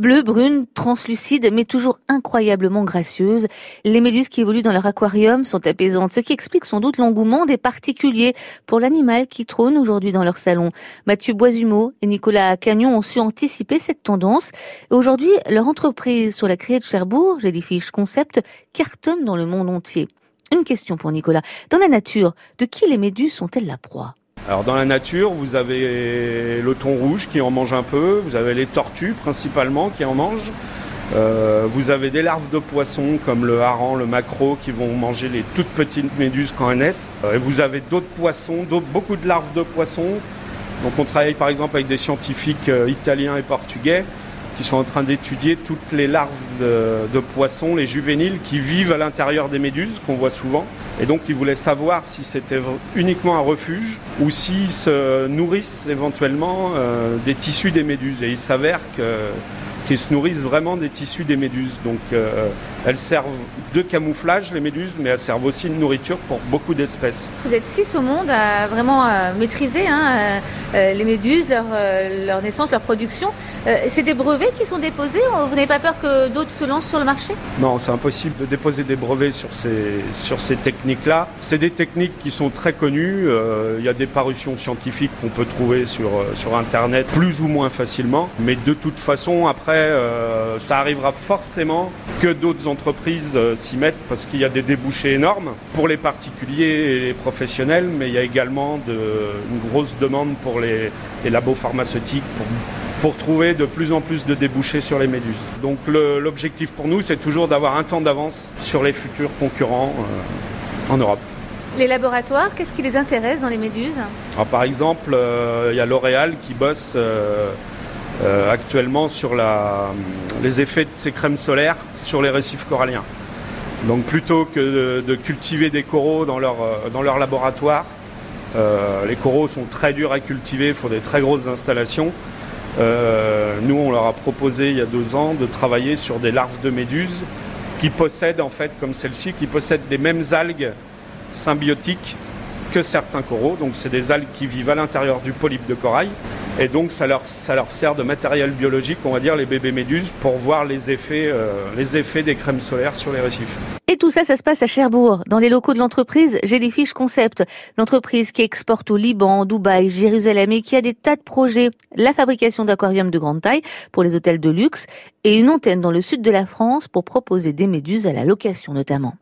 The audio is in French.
Bleu, brune, translucide, mais toujours incroyablement gracieuse. Les méduses qui évoluent dans leur aquarium sont apaisantes, ce qui explique sans doute l'engouement des particuliers pour l'animal qui trône aujourd'hui dans leur salon. Mathieu Boisumeau et Nicolas Cagnon ont su anticiper cette tendance. Aujourd'hui, leur entreprise sur la criée de Cherbourg, Jellyfish Concept, cartonne dans le monde entier. Une question pour Nicolas. Dans la nature, de qui les méduses sont-elles la proie? Alors dans la nature, vous avez le thon rouge qui en mange un peu, vous avez les tortues principalement qui en mangent, euh, vous avez des larves de poissons comme le hareng, le maquereau qui vont manger les toutes petites méduses quand elles naissent. Euh, et vous avez d'autres poissons, beaucoup de larves de poissons. Donc on travaille par exemple avec des scientifiques euh, italiens et portugais qui sont en train d'étudier toutes les larves de, poissons, les juvéniles, qui vivent à l'intérieur des méduses, qu'on voit souvent. Et donc ils voulaient savoir si c'était uniquement un refuge ou s'ils se nourrissent éventuellement euh, des tissus des méduses. Et il s'avère qu'ils se nourrissent vraiment des tissus des méduses. Donc euh, elles servent de camouflage, les méduses, mais elles servent aussi de nourriture pour beaucoup d'espèces. Vous êtes six au monde à vraiment maîtriser hein, euh, les méduses, leur, leur, naissance, leur production. c'est des brevets qui sont déposés Vous n'avez pas peur que d'autres se lancent sur le marché? Non, c'est impossible de déposer des brevets sur ces, sur ces techniques-là. C'est des techniques qui sont très connues. Il y a des parutions scientifiques qu'on peut trouver sur, sur Internet plus ou moins facilement. Mais de toute façon, après, ça arrivera forcément que d'autres entreprises euh, s'y mettent parce qu'il y a des débouchés énormes pour les particuliers et les professionnels, mais il y a également une grosse demande pour les, labos pharmaceutiques pour, pour, trouver de plus en plus de débouchés sur les méduses. Donc l'objectif pour nous, c'est toujours d'avoir un temps d'avance sur les futurs concurrents euh, en Europe. Les laboratoires, qu'est-ce qui les intéresse dans les méduses? Par exemple, euh, il y a L'Oréal qui bosse euh, actuellement sur la, les effets de ces crèmes solaires sur les récifs coralliens. Donc plutôt que de, cultiver des coraux dans leur, dans leur laboratoire, euh, les coraux sont très durs à cultiver, il des très grosses installations. nous, on leur a proposé il y a deux ans de travailler sur des larves de méduses qui possèdent, en fait, comme celle-ci, qui possèdent les mêmes algues symbiotiques que certains coraux. Donc, c'est des algues qui vivent à l'intérieur du polype de corail et donc ça leur, sert de matériel biologique, on va dire, les bébés méduses, pour voir les effets, euh, les effets des crèmes solaires sur les récifs. Et tout ça, ça se passe à Cherbourg, dans les locaux de l'entreprise Jellyfish Concept, l'entreprise qui exporte au Liban, Dubaï, Jérusalem et qui a des tas de projets. La fabrication d'aquariums de grande taille pour les hôtels de luxe et une antenne dans le sud de la France pour proposer des méduses à la location notamment.